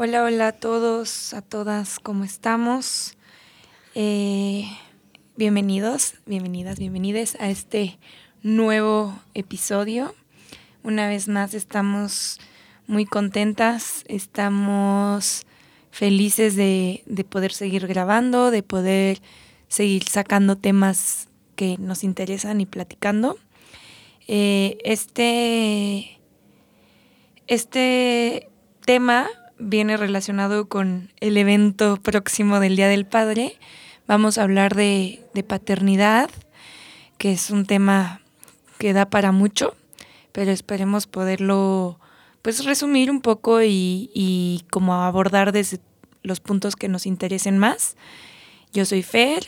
Hola, hola a todos, a todas, ¿cómo estamos? Eh, bienvenidos, bienvenidas, bienvenides a este nuevo episodio. Una vez más estamos muy contentas, estamos felices de, poder seguir grabando, de poder seguir sacando temas que nos interesan y platicando. Eh, este, este tema viene relacionado con el evento próximo del Día del Padre. Vamos a hablar de, paternidad, que es un tema que da para mucho, pero esperemos poderlo pues resumir un poco y, y como abordar desde los puntos que nos interesen más. Yo soy Fer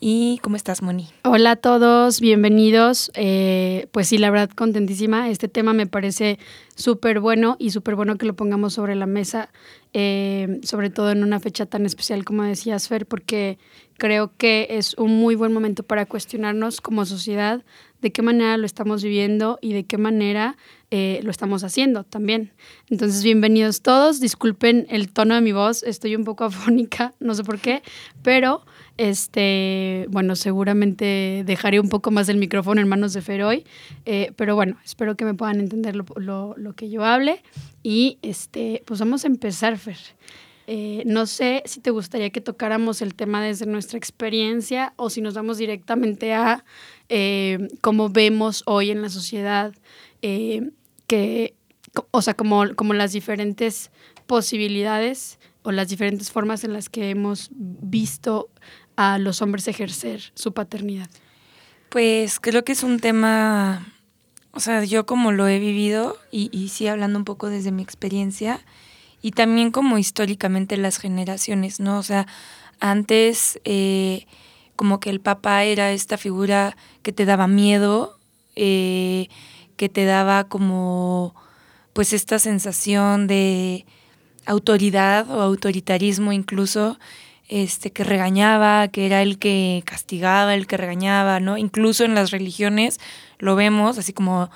¿Y cómo estás, Moni? Hola a todos, bienvenidos. Eh, pues sí, la verdad, contentísima. Este tema me parece súper bueno y súper bueno que lo pongamos sobre la mesa, eh, sobre todo en una fecha tan especial como decías, Fer, porque creo que es un muy buen momento para cuestionarnos como sociedad de qué manera lo estamos viviendo y de qué manera eh, lo estamos haciendo también. Entonces, bienvenidos todos. Disculpen el tono de mi voz, estoy un poco afónica, no sé por qué, pero este, bueno, seguramente dejaré un poco más el micrófono en manos de Fer hoy, eh, pero bueno, espero que me puedan entender lo, que yo hable y este, pues vamos a empezar, Fer. Eh, no sé si te gustaría que tocáramos el tema desde nuestra experiencia o si nos vamos directamente a eh, cómo vemos hoy en la sociedad que, o sea, como, como las diferentes posibilidades o las diferentes formas en las que hemos visto a los hombres ejercer su paternidad? Pues creo que es un tema, o sea, yo como lo he vivido y, y sí hablando un poco desde mi experiencia y también como históricamente las generaciones, ¿no? O sea, antes eh, como que el papá era esta figura que te daba miedo, eh, que te daba como pues esta sensación de autoridad o autoritarismo incluso este, que regañaba, que era el que castigaba, el que regañaba, ¿no? Incluso en las religiones lo vemos, así como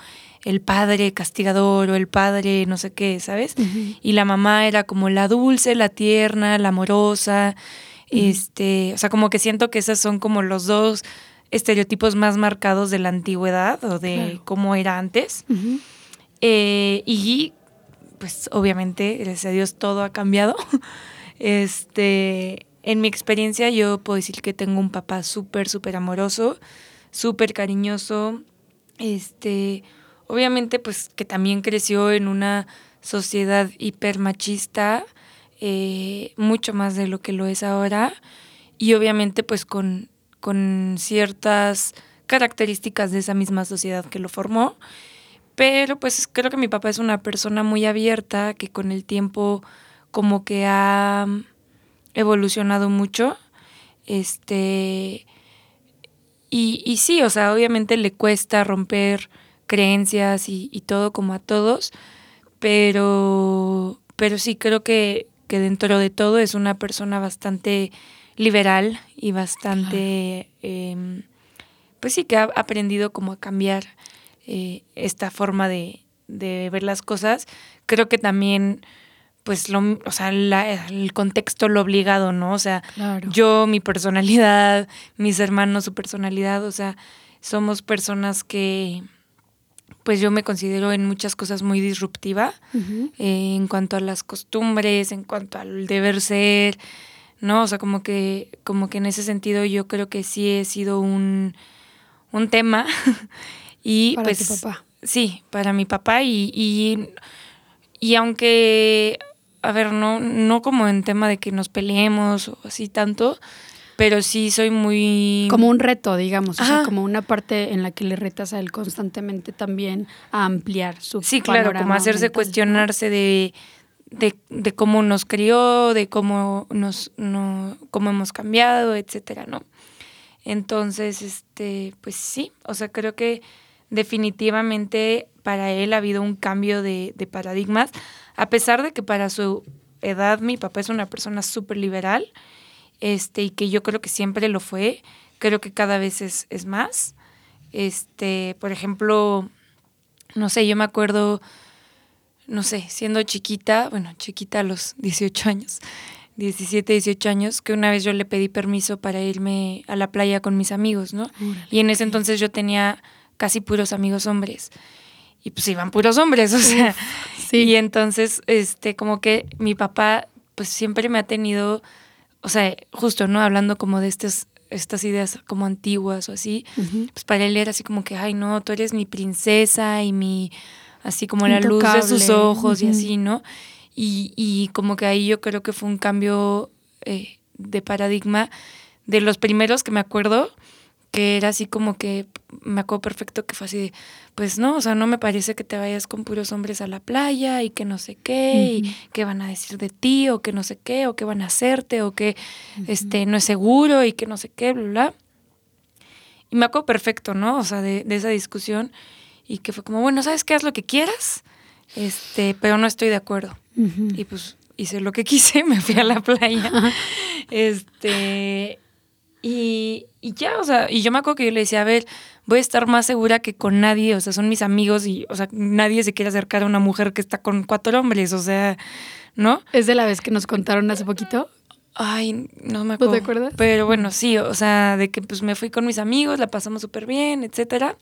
el padre castigador o el padre no sé qué, ¿sabes? Y la mamá era como la dulce, la tierna, la amorosa, este, o sea, como que siento que esos son como los dos estereotipos más marcados de la antigüedad o de cómo era antes. Eh, y pues obviamente, gracias a Dios, todo ha cambiado. este, en mi experiencia yo puedo decir que tengo un papá súper, súper amoroso, súper cariñoso, este, obviamente pues que también creció en una sociedad hiper machista, eh, mucho más de lo que lo es ahora, y obviamente pues con, con ciertas características de esa misma sociedad que lo formó, pero pues creo que mi papá es una persona muy abierta que con el tiempo como que ha evolucionado mucho. Este. Y, y sí, o sea, obviamente le cuesta romper creencias y, todo como a todos, pero, pero sí creo que, que, dentro de todo es una persona bastante liberal y bastante, em, pues sí, que ha aprendido como a cambiar eh, esta forma de, de ver las cosas. Creo que también pues lo, o sea, el contexto lo obligado, ¿no? O sea, yo, mi personalidad, mis hermanos, su personalidad, o sea, somos personas que, pues yo me considero en muchas cosas muy disruptiva, eh, en cuanto a las costumbres, en cuanto al deber ser, ¿no? O sea, como que, como que en ese sentido yo creo que sí he sido un, un tema. y para pues, tu papá. Sí, para mi papá y, y, y aunque a ver, no, no como en tema de que nos peleemos o así tanto, pero sí soy muy... Como un reto, digamos, o sea, como una parte en la que le retas a él constantemente también a ampliar su Sí, claro, como hacerse cuestionarse de, de, cómo nos crió, de cómo nos no, cómo hemos cambiado, etcétera, ¿no? Entonces, este, pues sí, o sea, creo que definitivamente para él ha habido un cambio de, de paradigmas a pesar de que para su edad mi papá es una persona súper liberal, este, y que yo creo que siempre lo fue, creo que cada vez es, es más. Este, por ejemplo, no sé, yo me acuerdo, no sé, siendo chiquita, bueno, chiquita a los 18 años, 17, 18 años, que una vez yo le pedí permiso para irme a la playa con mis amigos, ¿no? y en ese entonces yo tenía casi puros amigos hombres. Y pues iban puros hombres, o sea. sí. Y entonces, este, como que mi papá, pues siempre me ha tenido, o sea, justo, ¿no? Hablando como de estas, estas ideas como antiguas o así, pues para él era así como que, ay, no, tú eres mi princesa y mi, así como la luz de sus ojos y así, ¿no? Y, y, como que ahí yo creo que fue un cambio eh, de paradigma de los primeros que me acuerdo, que era así como que me acuerdo perfecto que fue así de, pues no, o sea, no me parece que te vayas con puros hombres a la playa y que no sé qué, y qué van a decir de ti, o que no sé qué, o qué van a hacerte, o que este no es seguro y que no sé qué, bla, bla. Y me acuerdo perfecto, ¿no? O sea, de, de esa discusión y que fue como, bueno, ¿sabes qué? Haz lo que quieras, este, pero no estoy de acuerdo. Y pues hice lo que quise, me fui a la playa. este, y, y, ya, o sea, y yo me acuerdo que yo le decía, a ver, voy a estar más segura que con nadie, o sea, son mis amigos y, o sea, nadie se quiere acercar a una mujer que está con cuatro hombres, o sea, ¿no? ¿Es de la vez que nos contaron hace poquito? Ay, no me acuerdo. ¿No te acuerdas? Pero bueno, sí, o sea, de que pues me fui con mis amigos, la pasamos súper bien, etcétera.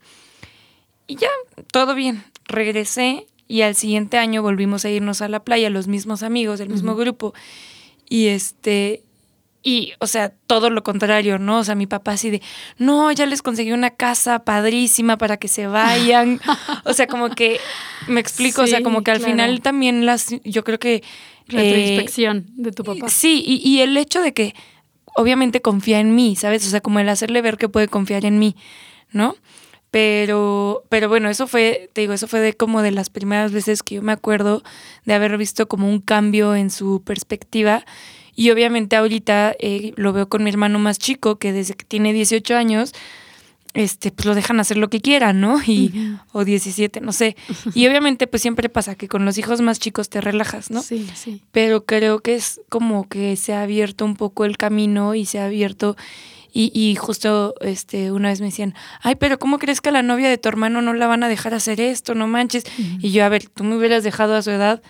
Y ya, todo bien. Regresé y al siguiente año volvimos a irnos a la playa, los mismos amigos, el mismo grupo. Y este, y, o sea, todo lo contrario, ¿no? O sea, mi papá así de, no, ya les conseguí una casa padrísima para que se vayan. o sea, como que, me explico, o sea, como que al final también las, yo creo que... La eh, de tu papá. Sí, y, y el hecho de que obviamente confía en mí, ¿sabes? O sea, como el hacerle ver que puede confiar en mí, ¿no? Pero, pero bueno, eso fue, te digo, eso fue de como de las primeras veces que yo me acuerdo de haber visto como un cambio en su perspectiva. Y obviamente ahorita eh, lo veo con mi hermano más chico, que desde que tiene 18 años, este, pues lo dejan hacer lo que quieran, ¿no? Y, O 17, no sé. Y obviamente pues siempre pasa que con los hijos más chicos te relajas, ¿no? Sí, sí. Pero creo que es como que se ha abierto un poco el camino y se ha abierto y, y, justo este, una vez me decían, ay, pero ¿cómo crees que a la novia de tu hermano no la van a dejar hacer esto? No manches. Y yo, a ver, tú me hubieras dejado a su edad.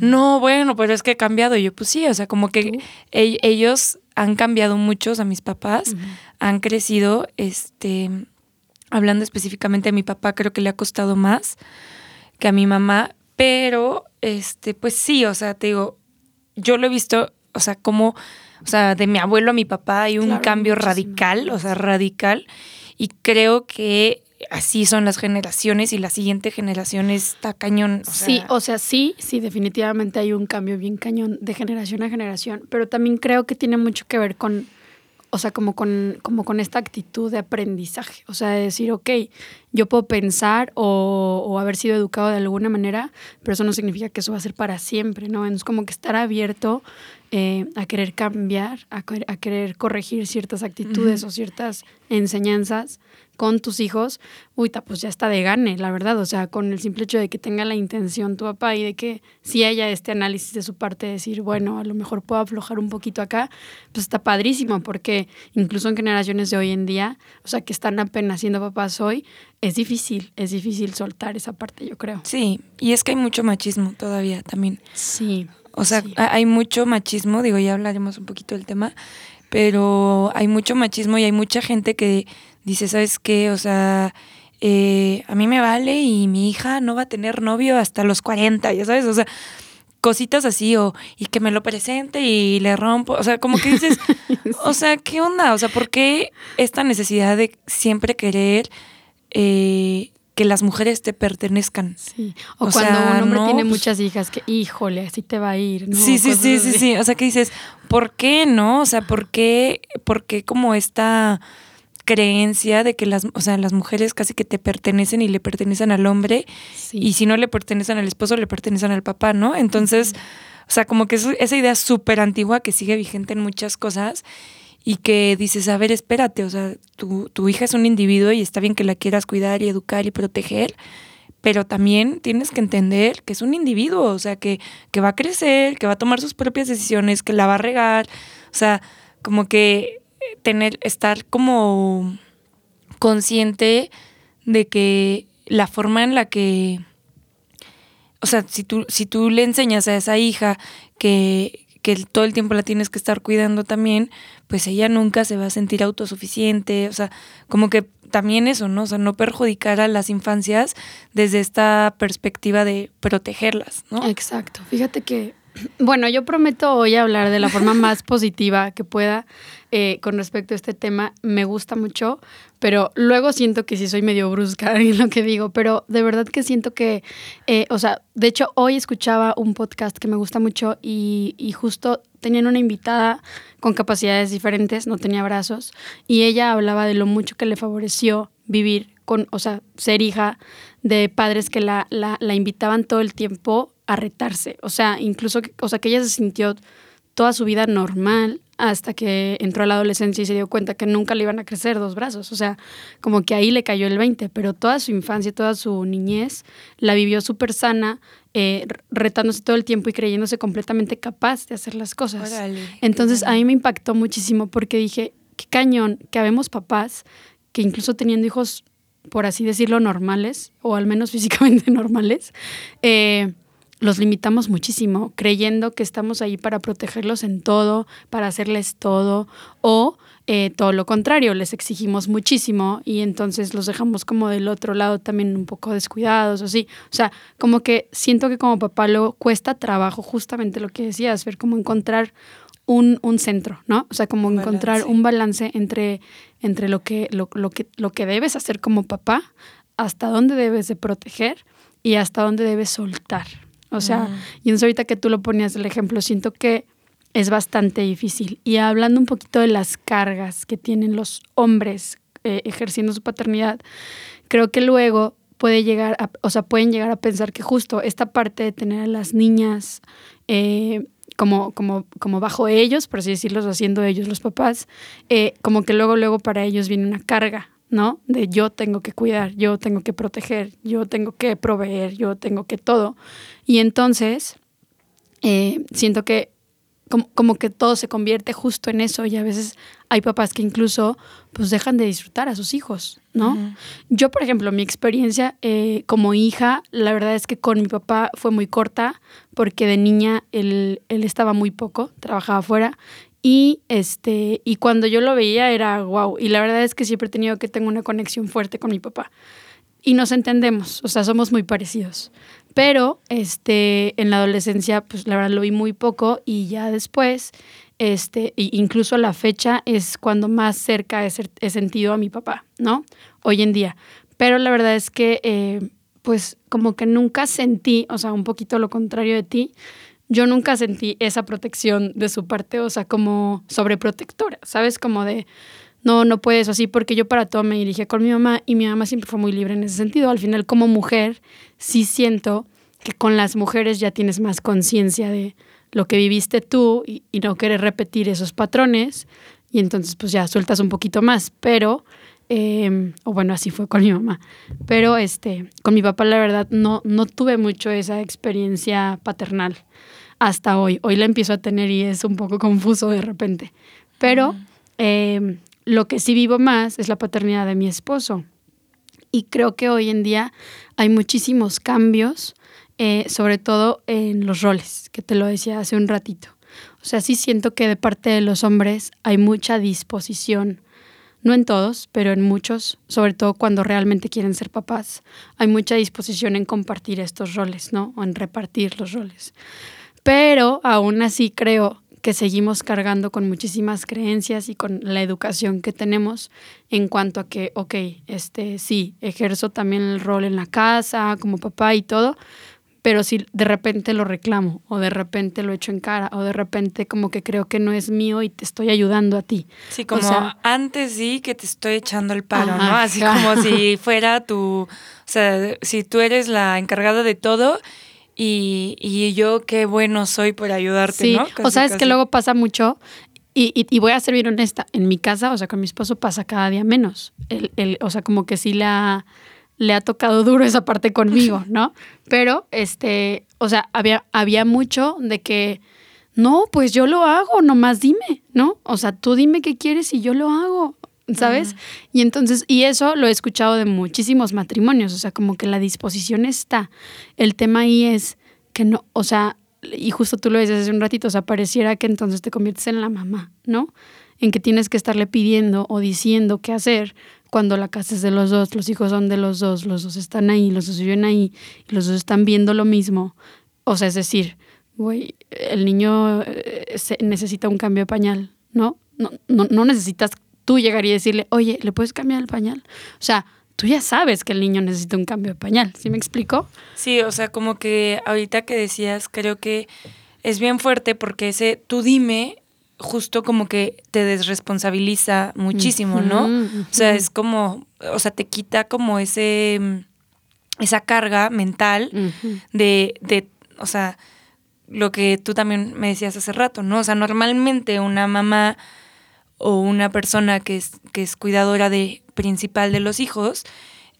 No, bueno, pero es que he cambiado. Y yo, pues sí, o sea, como que ellos han cambiado muchos a mis papás, han crecido, este, hablando específicamente a mi papá, creo que le ha costado más que a mi mamá, pero, este, pues sí, o sea, te digo, yo lo he visto, o sea, como o sea, de mi abuelo a mi papá hay un cambio radical, o sea, radical. Y creo que así son las generaciones y la siguiente generación está cañón. sí, o sea, sí, sí, definitivamente hay un cambio bien cañón de generación a generación, pero también creo que tiene mucho que ver con, o sea, como con, como con esta actitud de aprendizaje, o sea, de decir, ok, yo puedo pensar o, o, haber sido educado de alguna manera, pero eso no significa que eso va a ser para siempre, ¿no? Es como que estar abierto eh, a querer cambiar, a, a, querer corregir ciertas actitudes o ciertas enseñanzas con tus hijos, uy, pues ya está de gane, la verdad. O sea, con el simple hecho de que tenga la intención tu papá y de que si haya este análisis de su parte, decir, bueno, a lo mejor puedo aflojar un poquito acá, pues está padrísimo, porque incluso en generaciones de hoy en día, o sea, que están apenas siendo papás hoy, es difícil, es difícil soltar esa parte, yo creo. Sí, y es que hay mucho machismo todavía también. Sí. O sea, hay mucho machismo, digo, ya hablaremos un poquito del tema, pero hay mucho machismo y hay mucha gente que dice, ¿sabes qué? O sea, eh, a mí me vale y mi hija no va a tener novio hasta los 40, ya sabes, o sea, cositas así, o y que me lo presente y le rompo, o sea, como que dices, o sea, ¿qué onda? O sea, ¿por qué esta necesidad de siempre querer eh, que las mujeres te pertenezcan. Sí. O, cuando un hombre tiene pues muchas hijas, que híjole, así te va a ir. ¿no? Sí, sí, sí, sí, sí. O sea, que dices, ¿por qué no? O sea, ¿por qué, por qué como esta creencia de que las, o sea, las mujeres casi que te pertenecen y le pertenecen al hombre y si no le pertenecen al esposo, le pertenecen al papá, ¿no? Entonces, o sea, como que es esa idea súper antigua que sigue vigente en muchas cosas y que dices, a ver, espérate, o sea, tu, tu hija es un individuo y está bien que la quieras cuidar y educar y proteger, pero también tienes que entender que es un individuo, o sea, que, que va a crecer, que va a tomar sus propias decisiones, que la va a regar, o sea, como que tener, estar como consciente de que la forma en la que, o sea, si tú, si tú le enseñas a esa hija que, que todo el tiempo la tienes que estar cuidando también, pues ella nunca se va a sentir autosuficiente, o sea, como que también eso, ¿no? O sea, no perjudicar a las infancias desde esta perspectiva de protegerlas, ¿no? Exacto. Fíjate que bueno, yo prometo hoy hablar de la forma más positiva que pueda eh, con respecto a este tema. Me gusta mucho, pero luego siento que sí soy medio brusca en lo que digo, pero de verdad que siento que, eh, o sea, de hecho hoy escuchaba un podcast que me gusta mucho y, y justo tenían una invitada con capacidades diferentes, no tenía brazos, y ella hablaba de lo mucho que le favoreció vivir con, o sea, ser hija de padres que la, la, la invitaban todo el tiempo a retarse. O sea, incluso, o sea, que ella se sintió toda su vida normal hasta que entró a la adolescencia y se dio cuenta que nunca le iban a crecer dos brazos. O sea, como que ahí le cayó el 20, pero toda su infancia, toda su niñez la vivió súper sana, eh, retándose todo el tiempo y creyéndose completamente capaz de hacer las cosas. Entonces a mí me impactó muchísimo porque dije, qué cañón que habemos papás que incluso teniendo hijos, por así decirlo, normales, o al menos físicamente normales, eh, los limitamos muchísimo, creyendo que estamos ahí para protegerlos en todo, para hacerles todo, o eh, todo lo contrario, les exigimos muchísimo y entonces los dejamos como del otro lado también un poco descuidados o así. O sea, como que siento que como papá lo cuesta trabajo, justamente lo que decías, ver cómo encontrar un, un centro, ¿no? O sea, como encontrar un balance entre, entre lo, que, lo, lo, que, lo que debes hacer como papá, hasta dónde debes de proteger y hasta dónde debes soltar. O sea, y entonces ahorita que tú lo ponías el ejemplo, siento que es bastante difícil. Y hablando un poquito de las cargas que tienen los hombres eh, ejerciendo su paternidad, creo que luego puede llegar a, o sea, pueden llegar a pensar que justo esta parte de tener a las niñas eh, como, como, como bajo ellos, por así decirlo, haciendo ellos los papás, eh, como que luego, luego para ellos viene una carga, ¿no? De yo tengo que cuidar, yo tengo que proteger, yo tengo que proveer, yo tengo que todo. Y entonces, eh, siento que como, que todo se convierte justo en eso y a veces hay papás que incluso pues dejan de disfrutar a sus hijos, ¿no? Yo, por ejemplo, mi experiencia eh, como hija, la verdad es que con mi papá fue muy corta porque de niña él, él estaba muy poco, trabajaba afuera y, este, y cuando yo lo veía era wow. Y la verdad es que siempre he tenido que tengo una conexión fuerte con mi papá. Y nos entendemos, o sea, somos muy parecidos. Pero este, en la adolescencia, pues la verdad lo vi muy poco y ya después, este, incluso la fecha es cuando más cerca he, sentido a mi papá, ¿no? Hoy en día. Pero la verdad es que, eh, pues como que nunca sentí, o sea, un poquito lo contrario de ti, yo nunca sentí esa protección de su parte, o sea, como sobreprotectora, ¿sabes? Como de, no, no puedes así, porque yo para todo me dirigía con mi mamá y mi mamá siempre fue muy libre en ese sentido. Al final, como mujer, sí siento que con las mujeres ya tienes más conciencia de lo que viviste tú y, no quieres repetir esos patrones y entonces pues ya sueltas un poquito más, pero... Em, o bueno, así fue con mi mamá. Pero este, con mi papá, la verdad, no, no tuve mucho esa experiencia paternal hasta hoy. Hoy la empiezo a tener y es un poco confuso de repente. Pero em, lo que sí vivo más es la paternidad de mi esposo. Y creo que hoy en día hay muchísimos cambios, eh, sobre todo en los roles, que te lo decía hace un ratito. O sea, sí siento que de parte de los hombres hay mucha disposición, no en todos, pero en muchos, sobre todo cuando realmente quieren ser papás, hay mucha disposición en compartir estos roles, ¿no? O en repartir los roles. Pero aún así creo que seguimos cargando con muchísimas creencias y con la educación que tenemos en cuanto a que, ok, este, sí, ejerzo también el rol en la casa, como papá y todo, pero si de repente lo reclamo o de repente lo echo en cara o de repente como que creo que no es mío y te estoy ayudando a ti. Sí, como antes sí que te estoy echando el paro, ¿no? Así como si fuera tu, o sea, si tú eres la encargada de todo y, y yo qué bueno soy por ayudarte, sí. ¿no? o sea, es que luego pasa mucho y, y, voy a ser bien honesta, en mi casa, o sea, con mi esposo pasa cada día menos. El, el, o sea, como que sí la, le ha tocado duro esa parte conmigo, ¿no? Pero, este, o sea, había, había mucho de que, no, pues yo lo hago, nomás dime, ¿no? O sea, tú dime qué quieres y yo lo hago. ¿Sabes? Y entonces, y eso lo he escuchado de muchísimos matrimonios, o sea, como que la disposición está. El tema ahí es que no, o sea, y justo tú lo dices hace un ratito, o sea, pareciera que entonces te conviertes en la mamá, ¿no? En que tienes que estarle pidiendo o diciendo qué hacer cuando la casa es de los dos, los hijos son de los dos, los dos están ahí, los dos viven ahí, los dos están viendo lo mismo. O sea, es decir, güey, el niño eh, necesita un cambio de pañal, ¿no? No, no, no necesitas tú llegar y decirle, oye, ¿le puedes cambiar el pañal? O sea, tú ya sabes que el niño necesita un cambio de pañal, ¿sí me explico? Sí, o sea, como que ahorita que decías, creo que es bien fuerte porque ese tú dime justo como que te desresponsabiliza muchísimo, ¿no? O sea, es como, o sea, te quita como ese, esa carga mental de, de, o sea, lo que tú también me decías hace rato, ¿no? O sea, normalmente una mamá o una persona que es, que es cuidadora de principal de los hijos,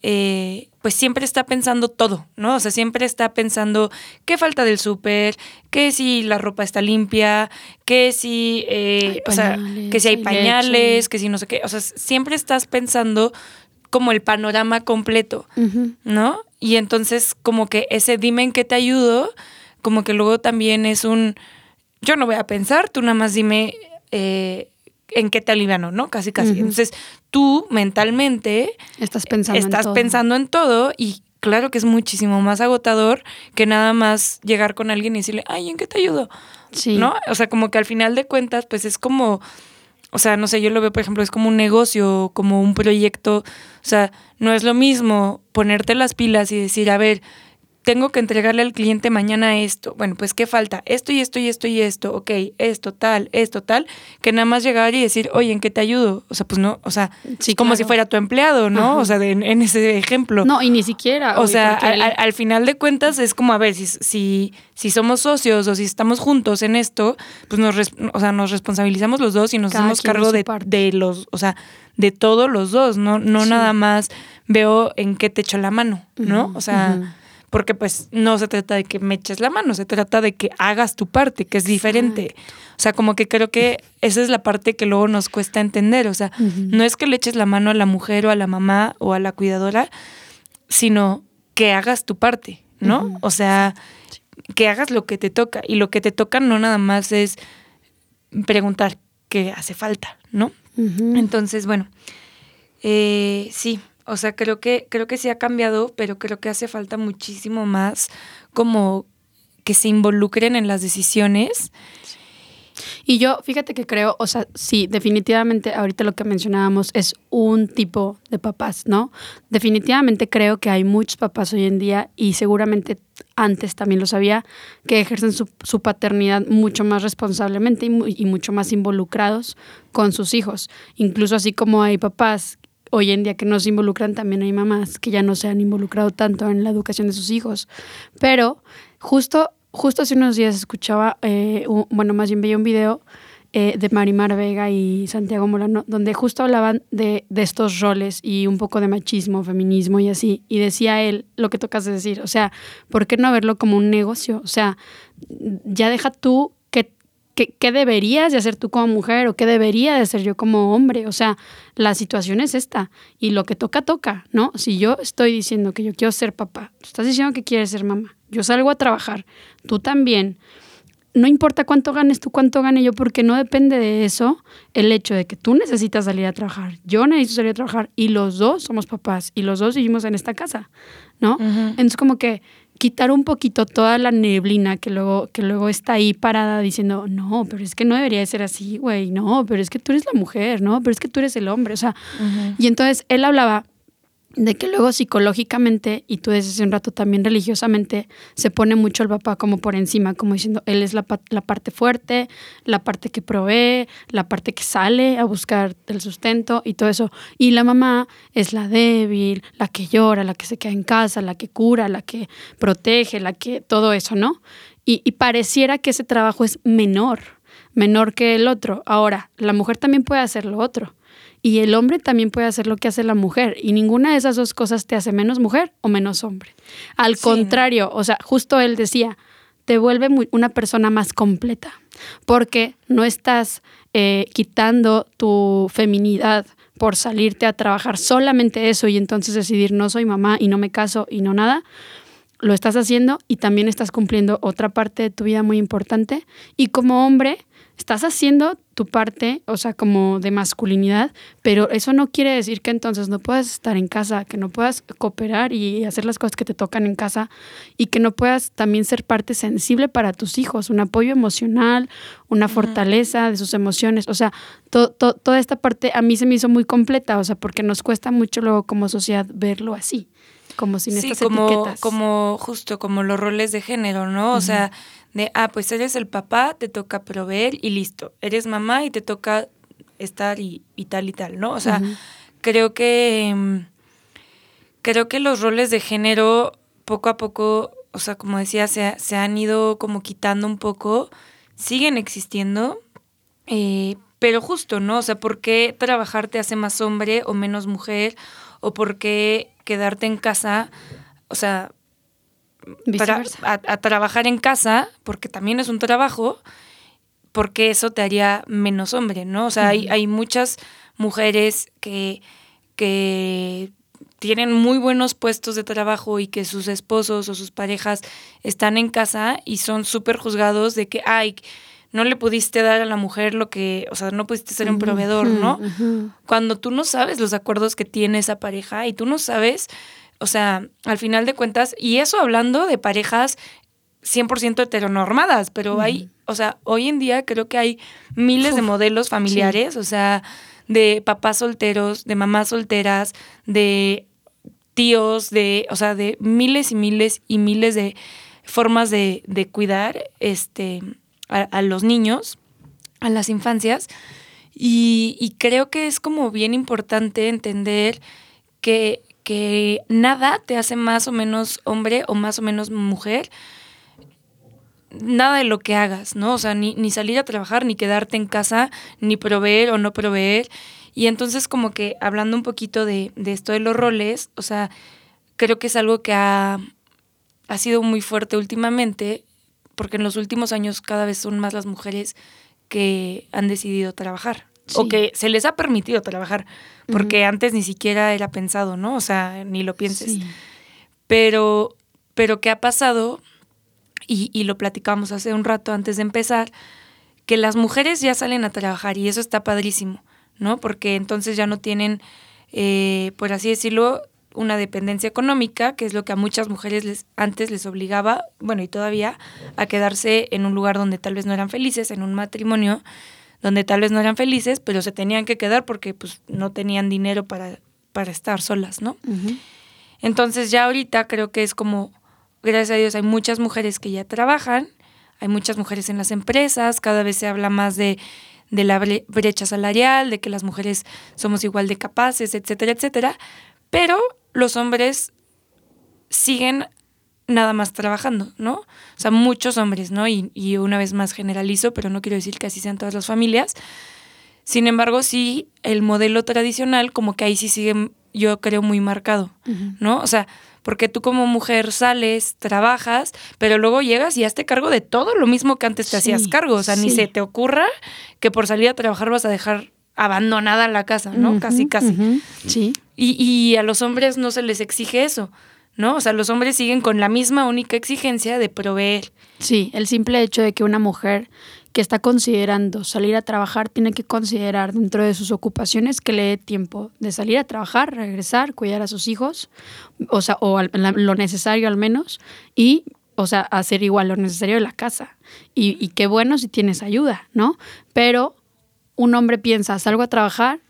eh, pues siempre está pensando todo, ¿no? O sea, siempre está pensando qué falta del súper, qué si la ropa está limpia, qué si, eh, o sea, que si hay pañales, que si no sé qué. O sea, siempre estás pensando como el panorama completo, ¿no? Y entonces como que ese dime en qué te ayudo, como que luego también es un, yo no voy a pensar, tú nada más dime eh, en qué te aliviano, ¿no? Casi, casi. Entonces, tú mentalmente estás pensando estás en todo. pensando en todo y claro que es muchísimo más agotador que nada más llegar con alguien y decirle, ay, ¿en qué te ayudo? Sí. ¿No? O sea, como que al final de cuentas, pues es como, o sea, no sé, yo lo veo, por ejemplo, es como un negocio, como un proyecto, o sea, no es lo mismo ponerte las pilas y decir, a ver, tengo que entregarle al cliente mañana esto. Bueno, pues ¿qué falta? Esto y esto y esto y esto. Ok, esto, tal, esto, tal. Que nada más llegar y decir, oye, ¿en qué te ayudo? O sea, pues no, o sea, sí, como si fuera tu empleado, ¿no? O sea, en, ese ejemplo. No, y ni siquiera. O sea, al, final de cuentas es como, a ver, si, si, si somos socios o si estamos juntos en esto, pues nos, o sea, nos responsabilizamos los dos y nos hacemos cargo de, de, los, o sea, de todos los dos, no, no nada más veo en qué te echo la mano, ¿no? o sea porque pues no se trata de que me eches la mano, se trata de que hagas tu parte, que es diferente. O sea, como que creo que esa es la parte que luego nos cuesta entender, o sea, no es que le eches la mano a la mujer o a la mamá o a la cuidadora, sino que hagas tu parte, ¿no? O sea, que hagas lo que te toca. Y lo que te toca no nada más es preguntar qué hace falta, ¿no? Entonces, bueno, eh, sí, o sea, creo que, creo que sí ha cambiado, pero creo que hace falta muchísimo más como que se involucren en las decisiones. Y yo, fíjate que creo, o sea, sí, definitivamente ahorita lo que mencionábamos es un tipo de papás, ¿no? Definitivamente creo que hay muchos papás hoy en día y seguramente antes también lo sabía, que ejercen su, paternidad mucho más responsablemente y, y, mucho más involucrados con sus hijos. Incluso así como hay papás hoy en día que no se involucran, también hay mamás que ya no se han involucrado tanto en la educación de sus hijos. Pero justo, justo hace unos días escuchaba, eh, bueno, más bien veía un video eh, de Marimar Vega y Santiago Molano, donde justo hablaban de, de, estos roles y un poco de machismo, feminismo y así. Y decía él lo que tocas de decir, o sea, ¿por qué no verlo como un negocio? O sea, ya deja tú ¿qué, deberías de hacer tú como mujer o qué debería de hacer yo como hombre? O sea, la situación es esta y lo que toca, toca, ¿no? Si yo estoy diciendo que yo quiero ser papá, tú estás diciendo que quieres ser mamá, yo salgo a trabajar, tú también. No importa cuánto ganes tú, cuánto gane yo, porque no depende de eso el hecho de que tú necesitas salir a trabajar, yo necesito salir a trabajar y los dos somos papás y los dos vivimos en esta casa, ¿no? Entonces como que quitar un poquito toda la neblina que luego, que luego está ahí parada diciendo, no, pero es que no debería de ser así, güey, no, pero es que tú eres la mujer, no, pero es que tú eres el hombre, o sea, y entonces él hablaba de que luego psicológicamente, y tú desde hace un rato también religiosamente, se pone mucho el papá como por encima, como diciendo, él es la, la, parte fuerte, la parte que provee, la parte que sale a buscar el sustento y todo eso. Y la mamá es la débil, la que llora, la que se queda en casa, la que cura, la que protege, la que todo eso, ¿no? Y, y pareciera que ese trabajo es menor, menor que el otro. Ahora, la mujer también puede hacer lo otro y el hombre también puede hacer lo que hace la mujer. Y ninguna de esas dos cosas te hace menos mujer o menos hombre. Al contrario, o sea, justo él decía, te vuelve una persona más completa, porque no estás eh, quitando tu feminidad por salirte a trabajar solamente eso y entonces decidir no soy mamá y no me caso y no nada, lo estás haciendo y también estás cumpliendo otra parte de tu vida muy importante. Y como hombre, estás haciendo tu parte, o sea, como de masculinidad, pero eso no quiere decir que entonces no puedas estar en casa, que no puedas cooperar y hacer las cosas que te tocan en casa y que no puedas también ser parte sensible para tus hijos, un apoyo emocional, una fortaleza de sus emociones, o sea, toda esta parte a mí se me hizo muy completa, o sea, porque nos cuesta mucho luego como sociedad verlo así como sin sí, como, como justo como los roles de género, ¿no? O sea, de, ah, pues eres el papá, te toca proveer y listo. Eres mamá y te toca estar y, tal y tal, ¿no? O sea, creo que mm, creo que los roles de género poco a poco, o sea, como decía, se, se han ido como quitando un poco, siguen existiendo, eh, pero justo, ¿no? O sea, ¿por qué trabajar te hace más hombre o menos mujer? ¿O por qué quedarte en casa, o sea, para, a, trabajar en casa, porque también es un trabajo, porque eso te haría menos hombre, ¿no? O sea, hay, hay, muchas mujeres que, que tienen muy buenos puestos de trabajo y que sus esposos o sus parejas están en casa y son súper juzgados de que, ay, no le pudiste dar a la mujer lo que, o sea, no pudiste ser un proveedor, ¿no? Cuando tú no sabes los acuerdos que tiene esa pareja y tú no sabes, o sea, al final de cuentas, y eso hablando de parejas 100% heteronormadas, pero hay, o sea, hoy en día creo que hay miles de modelos familiares, o sea, de papás solteros, de mamás solteras, de tíos, de, o sea, de miles y miles y miles de formas de, de cuidar, este, a, los niños, a las infancias. Y, creo que es como bien importante entender que, que nada te hace más o menos hombre o más o menos mujer nada de lo que hagas, ¿no? O sea, ni, ni, salir a trabajar, ni quedarte en casa, ni proveer o no proveer. Y entonces como que hablando un poquito de, de esto de los roles, o sea, creo que es algo que ha, ha sido muy fuerte últimamente porque en los últimos años cada vez son más las mujeres que han decidido trabajar o que se les ha permitido trabajar, porque antes ni siquiera era pensado, ¿no? O sea, ni lo pienses. Pero, pero ¿qué ha pasado? Y, y, lo platicamos hace un rato antes de empezar, que las mujeres ya salen a trabajar y eso está padrísimo, ¿no? Porque entonces ya no tienen, eh, por así decirlo, una dependencia económica, que es lo que a muchas mujeres les, antes les obligaba, bueno, y todavía, a quedarse en un lugar donde tal vez no eran felices, en un matrimonio donde tal vez no eran felices, pero se tenían que quedar porque pues no tenían dinero para, para estar solas, ¿no? Entonces ya ahorita creo que es como, gracias a Dios, hay muchas mujeres que ya trabajan, hay muchas mujeres en las empresas, cada vez se habla más de, de la brecha salarial, de que las mujeres somos igual de capaces, etcétera, etcétera, pero los hombres siguen nada más trabajando, ¿no? O sea, muchos hombres, ¿no? Y, y, una vez más generalizo, pero no quiero decir que así sean todas las familias. Sin embargo, sí, el modelo tradicional, como que ahí sí sigue, yo creo, muy marcado, ¿no? O sea, porque tú como mujer sales, trabajas, pero luego llegas y hazte cargo de todo lo mismo que antes te hacías cargo. O sea, ni se te ocurra que por salir a trabajar vas a dejar abandonada la casa, ¿no? casi, casi. Sí. Y, a los hombres no se les exige eso, ¿no? O sea, los hombres siguen con la misma única exigencia de proveer. Sí, el simple hecho de que una mujer que está considerando salir a trabajar tiene que considerar dentro de sus ocupaciones que le dé tiempo de salir a trabajar, regresar, cuidar a sus hijos, o sea, o lo necesario al menos, y o sea, hacer igual lo necesario de la casa. Y, y, qué bueno si tienes ayuda, ¿no? Pero un hombre piensa, salgo a trabajar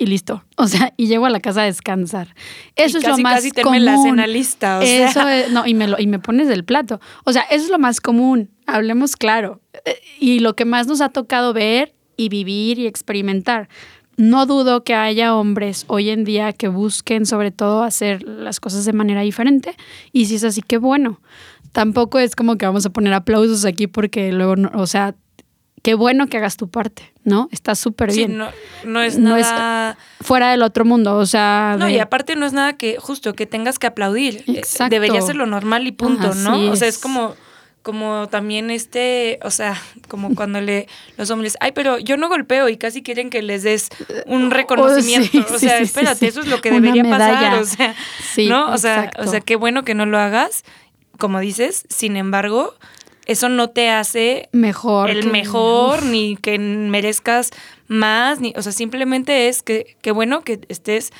y listo. O sea, y llego a la casa a descansar. Eso es lo más casi común. la cena lista, Eso no, y me, lo, y me pones del plato. O sea, eso es lo más común. Hablemos claro. Eh, y lo que más nos ha tocado ver y vivir y experimentar. No dudo que haya hombres hoy en día que busquen sobre todo hacer las cosas de manera diferente. Y si es así, qué bueno. Tampoco es como que vamos a poner aplausos aquí porque luego, no, o sea, qué bueno que hagas tu parte, ¿no? Está súper bien. No, no, es nada... fuera del otro mundo, o sea... No, y aparte no es nada que, justo, que tengas que aplaudir. Exacto. Debería ser lo normal y punto, ¿no? o sea, es. como como también este, o sea, como cuando le los hombres, ay, pero yo no golpeo y casi quieren que les des un Oh, reconocimiento. sí, o sea, sí, espérate, sí. eso es lo que Una debería medalla. pasar, o sea, ¿no? O sea, o sea, qué bueno que no lo hagas, como dices, sin embargo, eso no te hace Mejor. el mejor, ni que merezcas más, ni, o sea, simplemente es que, que bueno que estés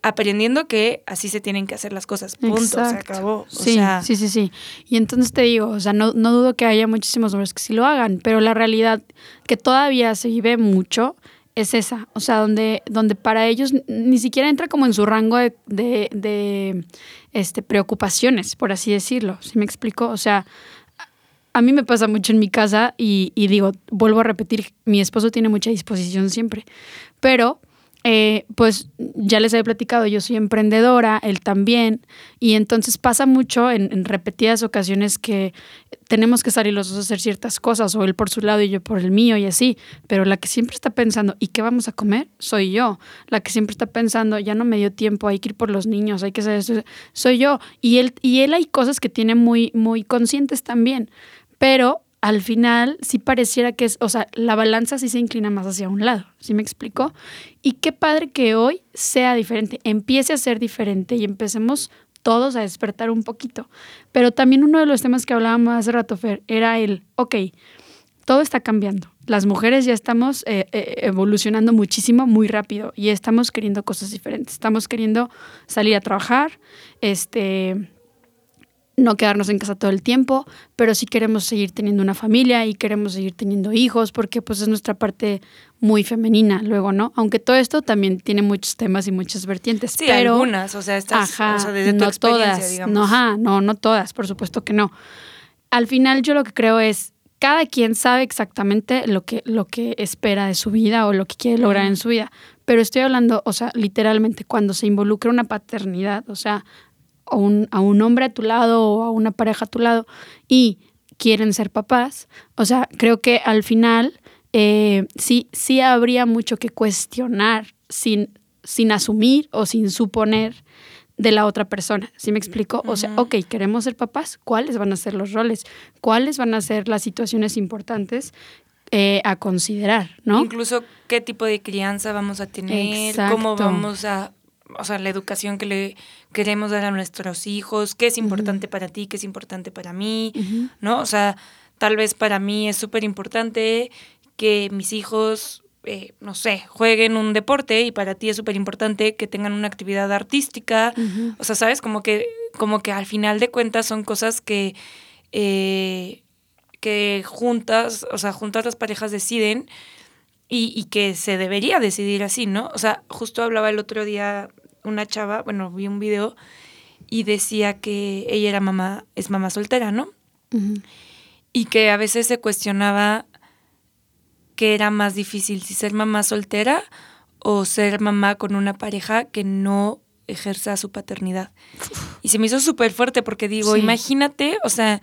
aprendiendo que así se tienen que hacer las cosas. Punto. Se acabó. O Sí, sea, sí, sí, sí. Y entonces te digo, o sea, no, no dudo que haya muchísimos hombres que sí lo hagan, pero la realidad que todavía se vive mucho es esa, o sea, donde, donde para ellos ni siquiera entra como en su rango de, de, de, este, preocupaciones, por así decirlo. ¿Sí me explico? O sea, a mí me pasa mucho en mi casa y, y digo, vuelvo a repetir, mi esposo tiene mucha disposición siempre, pero eh, pues ya les he platicado, yo soy emprendedora, él también, y entonces pasa mucho en, repetidas ocasiones que tenemos que salir los dos a hacer ciertas cosas, o él por su lado y yo por el mío y así, pero la que siempre está pensando, ¿y qué vamos a comer? Soy yo, la que siempre está pensando, ya no me dio tiempo, hay que ir por los niños, hay que hacer esto, soy yo, y él, y él hay cosas que tiene muy, muy conscientes también, pero al final sí pareciera que es, o sea, la balanza sí se inclina más hacia un lado, ¿sí me explico? Y qué padre que hoy sea diferente, empiece a ser diferente y empecemos todos a despertar un poquito. Pero también uno de los temas que hablábamos hace rato, Fer, era el, ok, todo está cambiando. Las mujeres ya estamos eh, eh, evolucionando muchísimo, muy rápido, y estamos queriendo cosas diferentes. Estamos queriendo salir a trabajar, este, no quedarnos en casa todo el tiempo, pero sí queremos seguir teniendo una familia y queremos seguir teniendo hijos, porque pues es nuestra parte muy femenina luego, ¿no? Aunque todo esto también tiene muchos temas y muchas vertientes, sí, pero algunas, o sea, estás, Ajá, o sea, desde tu no experiencia, todas, digamos. no, ajá, no, no todas, por supuesto que no. Al final yo lo que creo es cada quien sabe exactamente lo que, lo que espera de su vida o lo que quiere lograr en su vida. Pero estoy hablando, o sea, literalmente, cuando se involucra una paternidad, o sea, a un, a un hombre a tu lado o a una pareja a tu lado y quieren ser papás, o sea, creo que al final eh, sí, sí habría mucho que cuestionar sin, sin asumir o sin suponer de la otra persona. ¿Sí me explico? O sea, ok, queremos ser papás, ¿cuáles van a ser los roles? ¿Cuáles van a ser las situaciones importantes eh, a considerar, no? Incluso qué tipo de crianza vamos a tener, cómo vamos a, o sea, la educación que le queremos dar a nuestros hijos, qué es importante para ti, qué es importante para mí. ¿no? O sea, tal vez para mí es súper importante que mis hijos, eh, no sé, jueguen un deporte y para ti es súper importante que tengan una actividad artística. O sea, sabes, como que, como que al final de cuentas son cosas que, eh, que juntas, o sea, juntas las parejas deciden y, y que se debería decidir así, ¿no? O sea, justo hablaba el otro día una chava, bueno, vi un video y decía que ella era mamá, es mamá soltera, ¿no? Y que a veces se cuestionaba qué era más difícil, si ser mamá soltera o ser mamá con una pareja que no ejerza su paternidad. Y se me hizo súper fuerte porque digo, Sí. imagínate, o sea,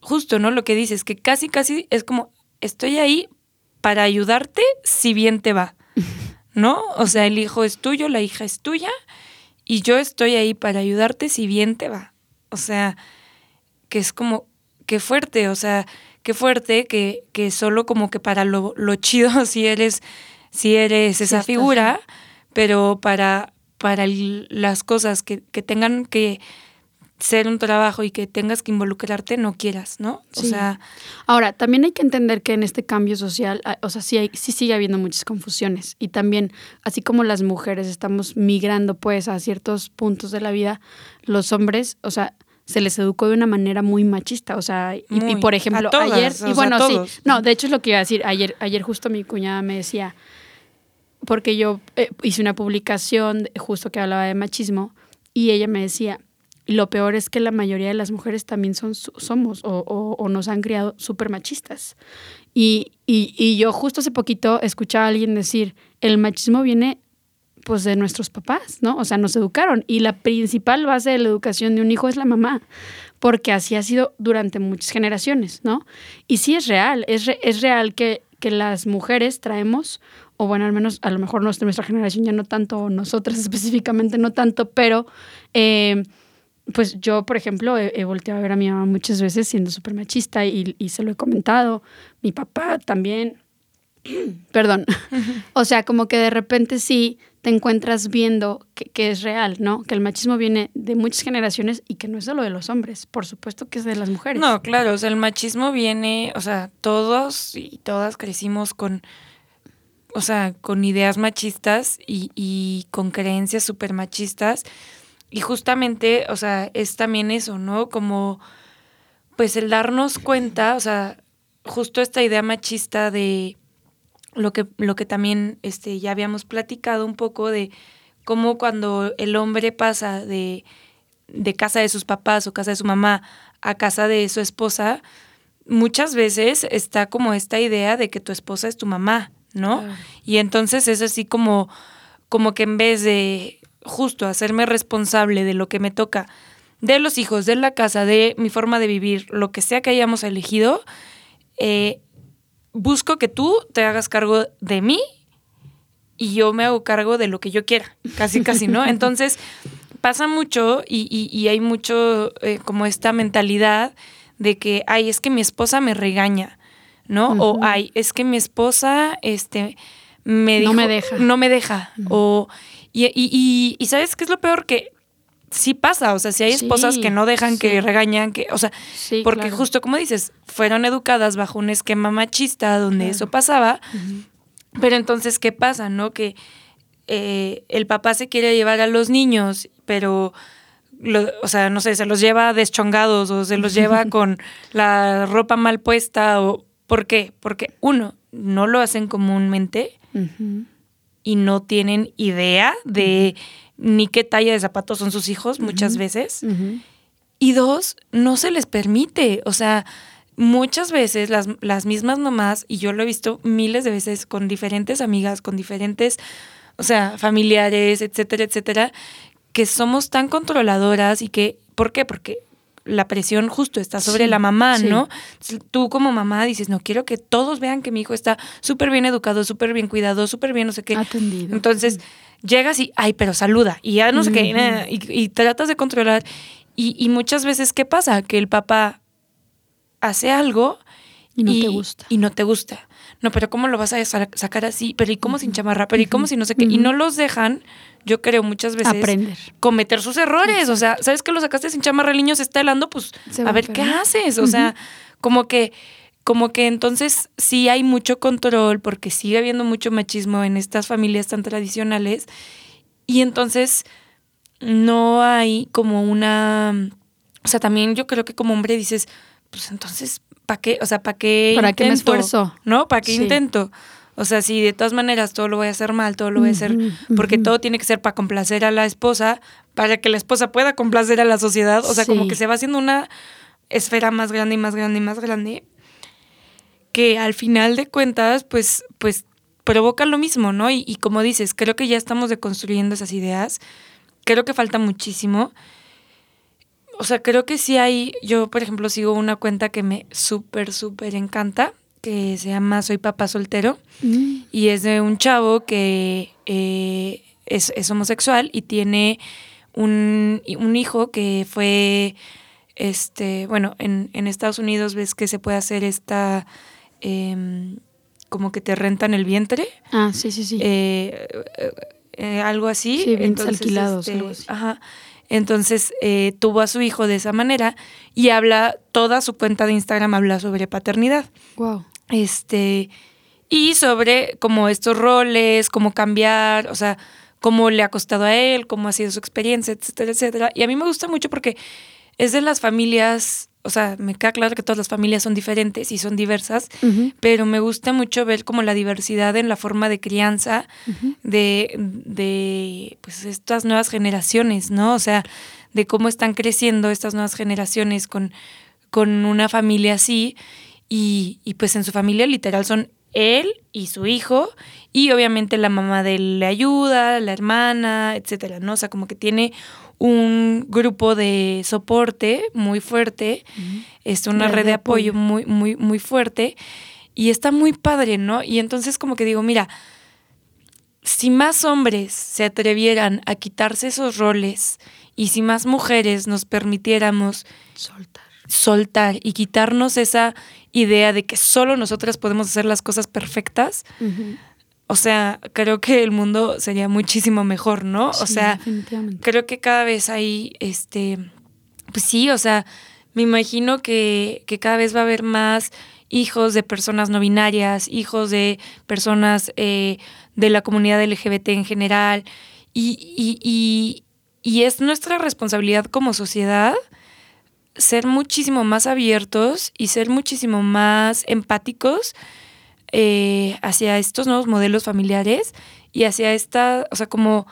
justo, ¿no? Lo que dices, que casi, casi es como, estoy ahí para ayudarte si bien te va, ¿no? O sea, el hijo es tuyo, la hija es tuya y yo estoy ahí para ayudarte si bien te va. O sea, que es como, qué fuerte, o sea, qué fuerte que, que solo como que para lo, lo chido si eres, si eres esa figura, pero para, para las cosas que, que tengan que ser un trabajo y que tengas que involucrarte, no quieras, ¿no? O sea, Ahora, también hay que entender que en este cambio social, ah, o sea, sí, hay, sí sigue habiendo muchas confusiones. Y también, así como las mujeres estamos migrando pues a ciertos puntos de la vida, los hombres, o sea, se les educó de una manera muy machista. O sea, y, por ejemplo, todas, ayer, y sea, bueno, sí, no, de hecho es lo que iba a decir. Ayer, ayer justo mi cuñada me decía, porque yo eh, hice una publicación justo que hablaba de machismo, y ella me decía, lo peor es que la mayoría de las mujeres también son, somos o, o- o nos han criado súper machistas. Y, y, y yo justo hace poquito escuchaba a alguien decir, el machismo viene pues de nuestros papás, ¿no? O sea, nos educaron y la principal base de la educación de un hijo es la mamá, porque así ha sido durante muchas generaciones, ¿no? Y sí es real, es, re- es real que, que las mujeres traemos, o bueno, al menos a lo mejor nuestra, nuestra generación ya no tanto, nosotras específicamente no tanto, pero eh, pues yo, por ejemplo, he, volteado a ver a mi mamá muchas veces siendo súper machista y, y, se lo he comentado. Mi papá también. Perdón. o sea, como que de repente sí te encuentras viendo que, es real, ¿no? Que el machismo viene de muchas generaciones y que no es solo de los hombres, por supuesto que es de las mujeres. No, claro, o sea, el machismo viene, o sea, todos y todas crecimos con, o sea, con ideas machistas y, y con creencias súper machistas. Y justamente, o sea, es también eso, ¿no? Como, pues el darnos cuenta, o sea, justo esta idea machista de lo que, lo que también este, ya habíamos platicado un poco de cómo cuando el hombre pasa de, de casa de sus papás o casa de su mamá a casa de su esposa, muchas veces está como esta idea de que tu esposa es tu mamá, ¿no? Y entonces es así como, como que en vez de justo hacerme responsable de lo que me toca, de los hijos, de la casa, de mi forma de vivir, lo que sea que hayamos elegido, eh, busco que tú te hagas cargo de mí y yo me hago cargo de lo que yo quiera, casi, casi, ¿no? Entonces, pasa mucho y, hay mucho eh, como esta mentalidad de que, ay, es que mi esposa me regaña, ¿no? O, ay, es que mi esposa, este, me No me deja. No me deja. O, y, y, ¿sabes qué es lo peor? Que sí pasa, o sea, si hay esposas que no dejan, que regañan, que, o sea, porque justo como dices, fueron educadas bajo un esquema machista donde eso pasaba, pero entonces, ¿qué pasa, no? Que eh, el papá se quiere llevar a los niños, pero, o sea, no sé, se los lleva deschongados o se los lleva con la ropa mal puesta, o, ¿por qué? Porque uno, no lo hacen comúnmente y no tienen idea de ni qué talla de zapatos son sus hijos muchas veces. Y dos, no se les permite. O sea, muchas veces las, las, mismas mamás, y yo lo he visto miles de veces con diferentes amigas, con diferentes, o sea, familiares, etcétera, etcétera, que somos tan controladoras y que, ¿por qué? Porque la presión justo está sobre la mamá, ¿no? Tú como mamá dices, no quiero que todos vean que mi hijo está súper bien educado, súper bien cuidado, súper bien, no sé qué. Atendido. Entonces, llegas y, ay, pero saluda, y ya no sé qué, y, tratas de controlar. Y, muchas veces, ¿qué pasa? Que el papá hace algo y no te gusta. Y no te gusta. No, pero ¿cómo lo vas a sacar así? Pero ¿y cómo sin chamarra? Pero ¿y cómo si no sé qué? Y no los dejan, yo creo muchas veces, aprender. Cometer sus errores. O sea, ¿sabes que lo sacaste sin chamarra? El niño se está helando, pues a ver qué haces. O sea, como que como que entonces sí hay mucho control porque sigue habiendo mucho machismo en estas familias tan tradicionales y entonces no hay como una, o sea, también yo creo que como hombre dices, pues entonces, ¿para qué? O sea, ¿para qué? ¿Para qué me esfuerzo? ¿No? ¿Para qué intento? O sea, si de todas maneras todo lo voy a hacer mal, todo lo voy a hacer, porque todo tiene que ser para complacer a la esposa, para que la esposa pueda complacer a la sociedad. O sea, como que se va haciendo una esfera más grande y más grande y más grande que al final de cuentas, pues, pues provoca lo mismo, ¿no? Y, como dices, creo que ya estamos deconstruyendo esas ideas. Creo que falta muchísimo. O sea, creo que sí hay, yo por ejemplo sigo una cuenta que me súper, súper encanta, que se llama Soy Papá Soltero, mm. y es de un chavo que eh, es, es, homosexual y tiene un, un hijo que fue, este, bueno, en, en Estados Unidos ves que se puede hacer esta Em, como que te rentan el vientre. Ah, sí, sí, sí. Eh, eh, algo así. Sí, Entonces, alquilados. Este, ajá. Entonces eh, tuvo a su hijo de esa manera y habla, toda su cuenta de Instagram habla sobre paternidad. Wow. Este, y sobre como estos roles, cómo cambiar, o sea, cómo le ha costado a él, cómo ha sido su experiencia, etcétera, etcétera. Y a mí me gusta mucho porque es de las familias o sea, me queda claro que todas las familias son diferentes y son diversas, pero me gusta mucho ver como la diversidad en la forma de crianza de, de pues estas nuevas generaciones, ¿no? O sea, de cómo están creciendo estas nuevas generaciones con, con una familia así y, y pues en su familia literal son él y su hijo y obviamente la mamá de él le ayuda, la hermana, etcétera, ¿no? O sea, como que tiene un grupo de soporte muy fuerte, es una red, de apoyo, muy, muy, muy fuerte. Y está muy padre, ¿no? Y entonces como que digo, mira, si más hombres se atrevieran a quitarse esos roles y si más mujeres nos permitiéramos Soltar. soltar y quitarnos esa idea de que solo nosotras podemos hacer las cosas perfectas, o sea, creo que el mundo sería muchísimo mejor, ¿no? o sea, creo que cada vez hay, este, pues sí, o sea, me imagino que, que cada vez va a haber más hijos de personas no binarias, hijos de personas eh, de la comunidad LGBT en general, y, y, y, y es nuestra responsabilidad como sociedad ser muchísimo más abiertos y ser muchísimo más empáticos eh, hacia estos nuevos modelos familiares y hacia esta, o sea, como,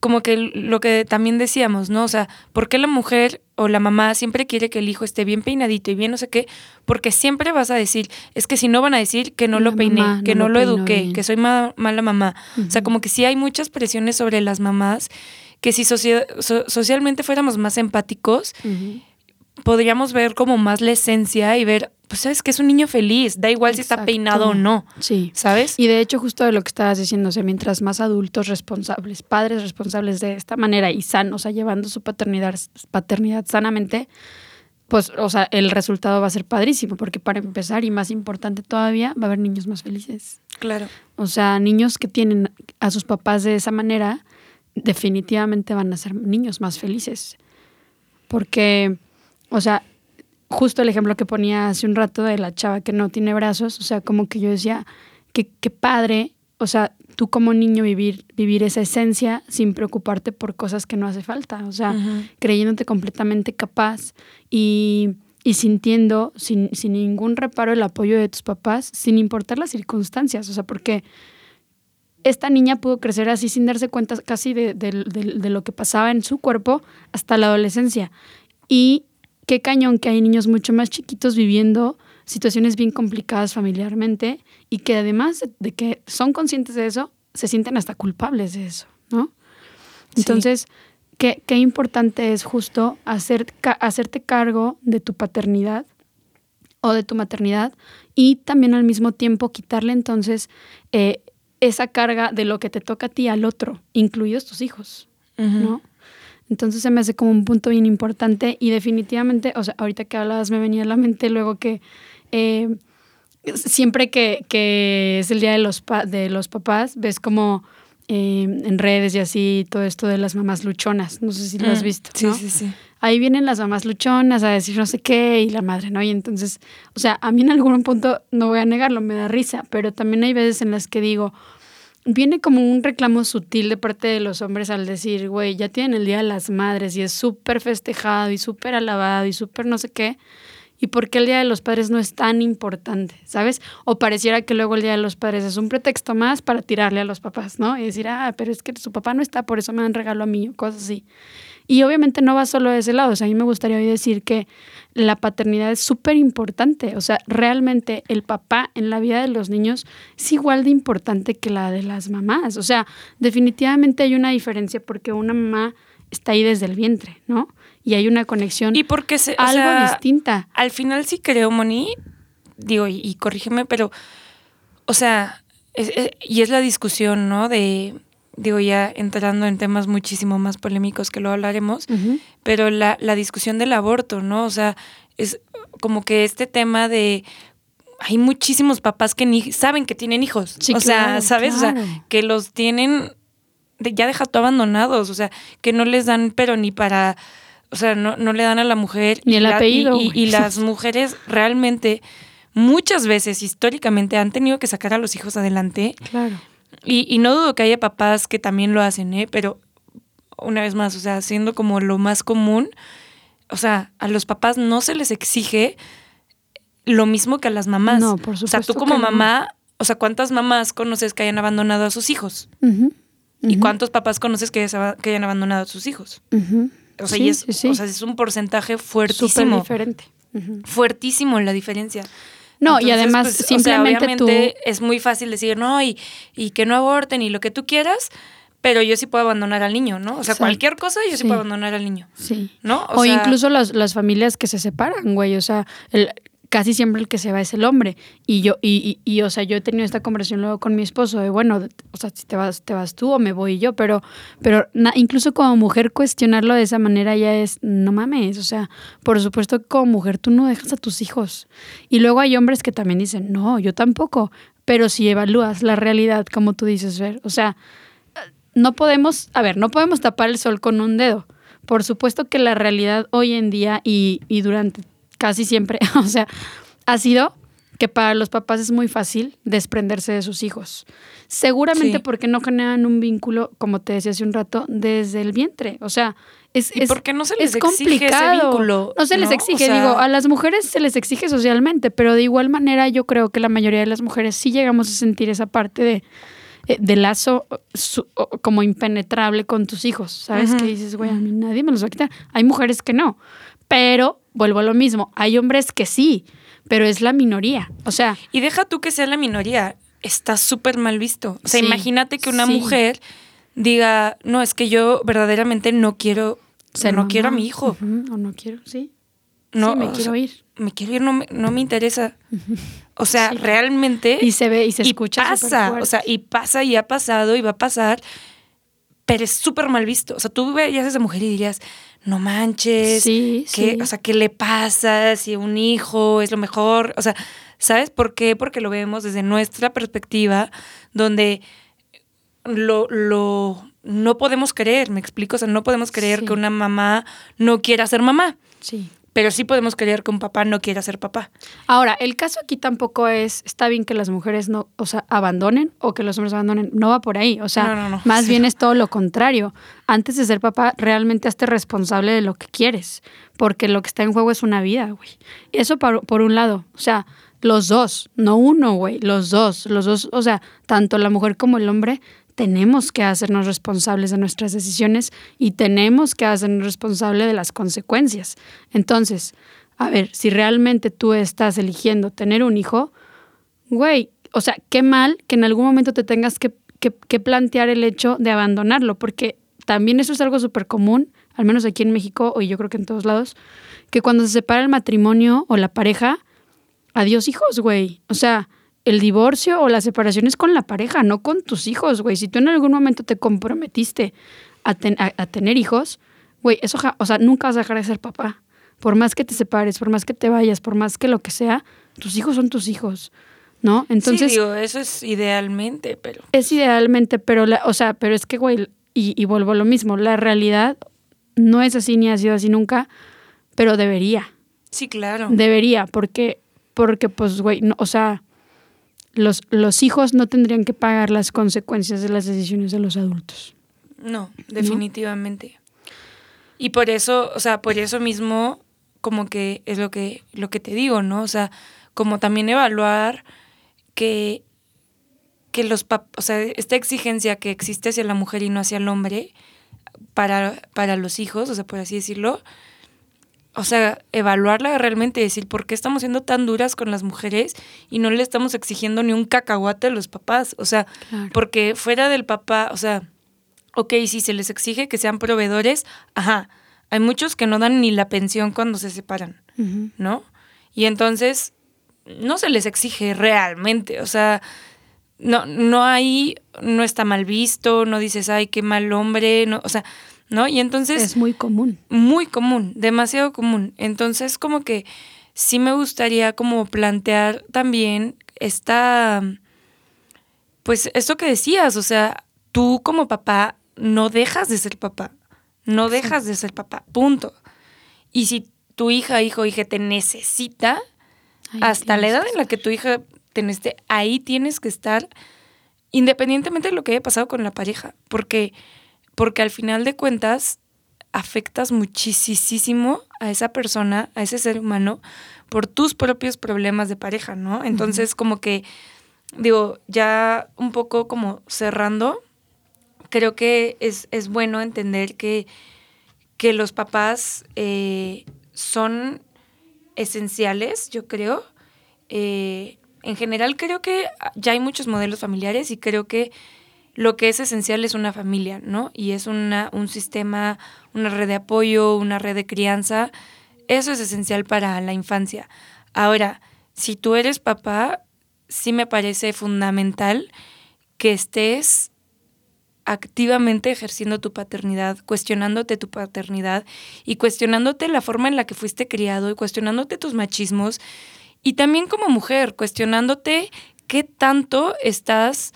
como que lo que también decíamos, ¿no? O sea, ¿por qué la mujer o la mamá siempre quiere que el hijo esté bien peinadito y bien no sé qué? Porque siempre vas a decir, es que si no van a decir que no La lo peiné, mamá que no no, lo lo eduqué, bien. que soy ma- mala mamá. O sea, como que sí hay muchas presiones sobre las mamás que si so- socialmente fuéramos más empáticos, Ujú. Podríamos ver como más la esencia y ver, pues sabes que es un niño feliz, da igual si está peinado o no, Sí. ¿sabes? Y de hecho, justo de lo que estabas diciendo, o sea, mientras más adultos responsables, padres responsables de esta manera y sanos, o sea, llevando su paternidad, paternidad sanamente, pues, o sea, el resultado va a ser padrísimo, porque para empezar, y más importante todavía, va a haber niños más felices. Claro. O sea, niños que tienen a sus papás de esa manera, definitivamente van a ser niños más felices. Porque, o sea, justo el ejemplo que ponía hace un rato de la chava que no tiene brazos, o sea, como que yo decía, que qué padre, o sea, tú como niño vivir, vivir esa esencia sin preocuparte por cosas que no hace falta, o sea, creyéndote completamente capaz y, y sintiendo sin, sin ningún reparo el apoyo de tus papás, sin importar las circunstancias, o sea, porque esta niña pudo crecer así sin darse cuenta casi de, de- de- de lo que pasaba en su cuerpo hasta la adolescencia. Y qué cañón que hay niños mucho más chiquitos viviendo situaciones bien complicadas familiarmente y que además de que son conscientes de eso, se sienten hasta culpables de eso, ¿no? Sí. Entonces, qué, qué importante es justo hacer, ca- hacerte cargo de tu paternidad o de tu maternidad y también al mismo tiempo quitarle entonces eh, esa carga de lo que te toca a ti al otro, incluidos tus hijos. ¿no? Entonces se me hace como un punto bien importante y definitivamente, o sea, ahorita que hablabas me venía a la mente luego que eh, siempre que, que es el día de los, pa- de los papás, ves como eh, en redes y así todo esto de las mamás luchonas, no sé si lo has Mm, visto, Sí, ¿no? sí, sí. ahí vienen las mamás luchonas a decir no sé qué y la madre, ¿no? Y entonces, o sea, a mí en algún punto, no voy a negarlo, me da risa, pero también hay veces en las que digo, viene como un reclamo sutil de parte de los hombres al decir, güey, ya tienen el Día de las Madres y es súper festejado y súper alabado y súper no sé qué. ¿Y por qué el Día de los Padres no es tan importante? ¿Sabes? O pareciera que luego el Día de los Padres es un pretexto más para tirarle a los papás, ¿no? Y decir, ah, pero es que su papá no está, por eso me dan regalo a mí, o cosas así. Y obviamente no va solo de ese lado. O sea, a mí me gustaría hoy decir que la paternidad es súper importante. O sea, realmente el papá en la vida de los niños es igual de importante que la de las mamás. O sea, definitivamente hay una diferencia porque una mamá está ahí desde el vientre, ¿no? Y hay una conexión Y porque se, algo sea, distinta. al final sí creo, Moni, digo, y, y corrígeme, pero, o sea, es- es- y es la discusión, ¿no? De, digo, ya entrando en temas muchísimo más polémicos que lo hablaremos, pero la, la discusión del aborto, ¿no? O sea, es como que este tema de hay muchísimos papás que ni saben que tienen hijos. Sí, o sea, claro, ¿sabes? O sea, que los tienen de- ya deja todo abandonados, o sea, que no les dan, pero ni para, o sea, no, no le dan a la mujer. Ni el la- apellido, Y, y- las mujeres realmente, muchas veces históricamente, han tenido que sacar a los hijos adelante. Claro. Y, y no dudo que haya papás que también lo hacen, ¿eh? Pero una vez más, o sea, siendo como lo más común, o sea, a los papás no se les exige lo mismo que a las mamás. No, por O sea, tú supuesto como no. mamá, o sea, ¿cuántas mamás conoces que hayan abandonado a sus hijos? ¿Y cuántos papás conoces que, haya- que hayan abandonado a sus hijos? O sea, Sí, es, sí, sí. o sea, es un porcentaje Súper fuertísimo. diferente. Fuertísimo la diferencia. No, y además pues, o sea, simplemente tú... obviamente es muy fácil decir, no, y, y que no aborten y lo que tú quieras, pero yo sí puedo abandonar al niño, ¿no? O sea, cualquier cosa yo sí, Sí. puedo abandonar al niño, Sí. ¿no? O, sea, incluso las, las familias que se separan, güey. O sea, el, casi siempre el que se va es el hombre. Y yo, y, y, o sea, yo he tenido esta conversación luego con mi esposo de, bueno, o sea, si te vas, te vas tú o me voy yo, pero, pero incluso como mujer cuestionarlo de esa manera ya es, no mames, o sea, por supuesto que como mujer tú no dejas a tus hijos. Y luego hay hombres que también dicen, no, yo tampoco, pero si evalúas la realidad, como tú dices, ver, o sea, no podemos, a ver, no podemos tapar el sol con un dedo. Por supuesto que la realidad hoy en día y, y durante casi siempre, o sea, ha sido que para los papás es muy fácil desprenderse de sus hijos. Seguramente porque no generan un vínculo, como te decía hace un rato, desde el vientre. O sea, es, ¿Y porque no se les es complicado. vínculo, no se les exige, digo, a las mujeres se les exige socialmente, pero de igual manera yo creo que la mayoría de las mujeres sí llegamos a sentir esa parte de, eh, de lazo como impenetrable con tus hijos, ¿sabes? Que dices, güey, a mí nadie me los va a quitar. Hay mujeres que no, pero vuelvo a lo mismo, hay hombres que sí, pero es la minoría. O sea. Y deja tú que sea la minoría, está súper mal visto. O sea, imagínate que una mujer diga, no, es que yo verdaderamente no quiero, o sea, no, quiero a mi hijo. o no quiero, sí. No, me quiero ir. Me quiero ir, no me, no me interesa. O sea, realmente. Y se ve y se escucha. Pasa, o sea, y pasa y ha pasado y va a pasar, pero es súper mal visto. O sea, tú veías a esa mujer y dirías, no manches, sí, ¿qué, o sea, ¿qué le pasa si un hijo es lo mejor? O sea, ¿sabes por qué? Porque lo vemos desde nuestra perspectiva, donde lo, lo no podemos creer, me explico, o sea, no podemos creer que una mamá no quiera ser mamá. Sí pero sí podemos creer que un papá no quiera ser papá. Ahora, el caso aquí tampoco es, está bien que las mujeres no, o sea, abandonen o que los hombres abandonen, no va por ahí, o sea, más bien es todo lo contrario. Antes de ser papá, realmente hazte responsable de lo que quieres, porque lo que está en juego es una vida, güey. Eso por, por un lado, o sea, los dos, no uno, güey, los dos, los dos, o sea, tanto la mujer como el hombre tenemos que hacernos responsables de nuestras decisiones y tenemos que hacernos responsables de las consecuencias. Entonces, a ver, si realmente tú estás eligiendo tener un hijo, güey, o sea, qué mal que en algún momento te tengas que, plantear el hecho de abandonarlo, porque también eso es algo súper común, al menos aquí en México, y yo creo que en todos lados, que cuando se separa el matrimonio o la pareja, adiós hijos, güey. O sea, el divorcio o la separación es con la pareja, no con tus hijos, güey. Si tú en algún momento te comprometiste a, tener hijos, güey, eso, o sea, nunca vas a dejar de ser papá. Por más que te separes, por más que te vayas, por más que lo que sea, tus hijos son tus hijos, ¿no? Entonces. Sí, digo, eso es idealmente, pero. Es idealmente, pero, la, o sea, pero es que, güey, y, y vuelvo a lo mismo, la realidad no es así ni ha sido así nunca, pero debería. Sí, claro. Debería, porque, porque pues, güey, no, o sea, los, los hijos no tendrían que pagar las consecuencias de las decisiones de los adultos. No, definitivamente. Y por eso, o sea, por eso mismo, como que es lo que, lo que te digo, ¿no? O sea, como también evaluar que, que los o sea, esta exigencia que existe hacia la mujer y no hacia el hombre para, para los hijos, o sea, por así decirlo, o sea, evaluarla realmente, decir por qué estamos siendo tan duras con las mujeres y no le estamos exigiendo ni un cacahuate a los papás. O sea, porque fuera del papá, o sea, ok, si se les exige que sean proveedores, ajá, hay muchos que no dan ni la pensión cuando se separan, ¿no? Y entonces no se les exige realmente, o sea, no, no hay, no está mal visto, no dices, ay, qué mal hombre, no, o sea, ¿no? Y entonces... Es muy común. Muy común, demasiado común. Entonces, como que sí me gustaría como plantear también esta, pues esto que decías, o sea, tú como papá no dejas de ser papá, no dejas de ser papá, punto. Y si tu hija, hijo, hija te necesita, hasta la edad en la que tu hija te necesite, ahí tienes que estar independientemente de lo que haya pasado con la pareja, porque porque al final de cuentas afectas muchísimo a esa persona, a ese ser humano, por tus propios problemas de pareja, ¿no? Entonces, como que, digo, ya un poco como cerrando, creo que es, bueno entender que, que los papás eh, son esenciales, yo creo. Eh, en general creo que ya hay muchos modelos familiares y creo que lo que es esencial es una familia, ¿no? Y es una, un sistema, una red de apoyo, una red de crianza. Eso es esencial para la infancia. Ahora, si tú eres papá, sí me parece fundamental que estés activamente ejerciendo tu paternidad, cuestionándote tu paternidad y cuestionándote la forma en la que fuiste criado y cuestionándote tus machismos y también como mujer, cuestionándote qué tanto estás,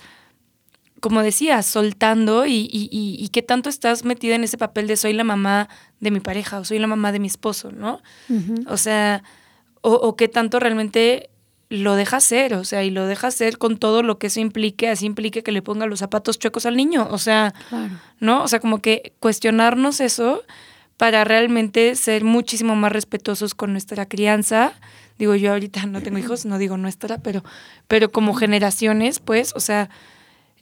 como decía, soltando y, y, qué tanto estás metida en ese papel de soy la mamá de mi pareja o soy la mamá de mi esposo, ¿no? O sea, o, o qué tanto realmente lo deja ser, o sea, y lo deja ser con todo lo que eso implique, así implique que le ponga los zapatos chuecos al niño, o sea, ¿no? O sea, como que cuestionarnos eso para realmente ser muchísimo más respetuosos con nuestra crianza. Digo, yo ahorita no tengo hijos, no digo nuestra, pero, pero como generaciones, pues, o sea,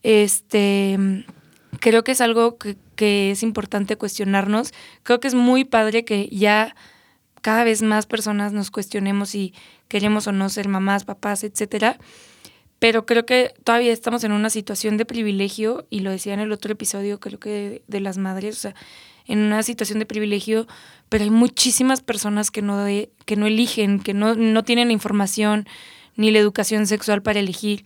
este, creo que es algo que, que es importante cuestionarnos. Creo que es muy padre que ya cada vez más personas nos cuestionemos si queremos o no ser mamás, papás, etcétera. Pero creo que todavía estamos en una situación de privilegio, y lo decía en el otro episodio, creo que de, las madres, o sea, en una situación de privilegio, pero hay muchísimas personas que no, que no eligen, que no, no tienen la información ni la educación sexual para elegir.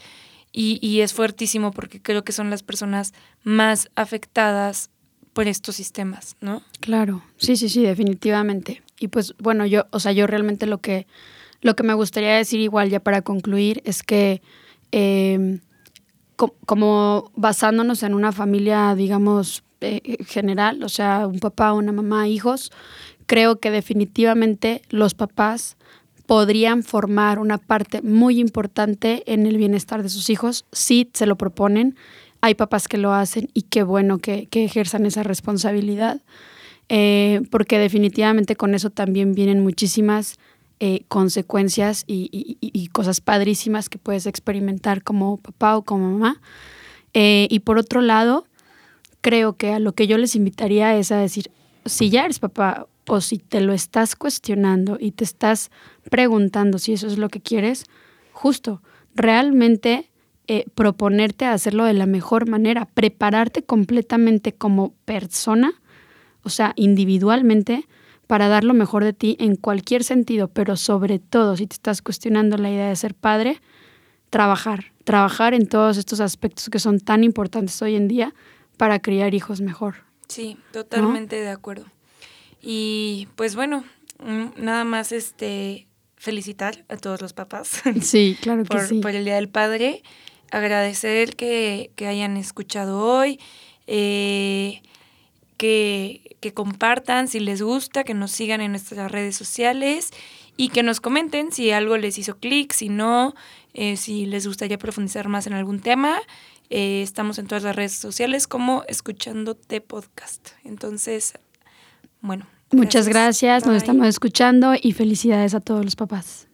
Y, y, es fuertísimo porque creo que son las personas más afectadas por estos sistemas, ¿no? Claro, sí, sí, sí, definitivamente. Y pues bueno, yo, o sea, yo realmente lo que, lo que me gustaría decir igual ya para concluir es que em, como basándonos en una familia, digamos, eh, general, o sea, un papá, una mamá, hijos, creo que definitivamente los papás podrían formar una parte muy importante en el bienestar de sus hijos si se lo proponen hay papás que lo hacen y qué bueno que, ejerzan esa responsabilidad, eh, porque definitivamente con eso también vienen muchísimas eh, consecuencias y, cosas padrísimas que puedes experimentar como papá o como mamá. Eh, y por otro lado, creo que a lo que yo les invitaría es a decir, si ya eres papá o si te lo estás cuestionando y te estás preguntando si eso es lo que quieres, justo, realmente eh, proponerte hacerlo de la mejor manera, prepararte completamente como persona, o sea, individualmente, para dar lo mejor de ti en cualquier sentido, pero sobre todo si te estás cuestionando la idea de ser padre, trabajar, trabajar en todos estos aspectos que son tan importantes hoy en día para criar hijos mejor. Sí, totalmente de acuerdo. Y pues bueno, mm, nada más este felicitar a todos los papás. Sí, claro que por, sí. Por el Día del Padre agradecer que, hayan escuchado hoy, eh, que, compartan si les gusta, que nos sigan en nuestras redes sociales y que nos comenten si algo les hizo clic, si no, eh, si les gustaría profundizar más en algún tema. Eh, estamos en todas las redes sociales como Escuchándote Podcast. Entonces, bueno. Muchas gracias, nos estamos escuchando y felicidades a todos los papás.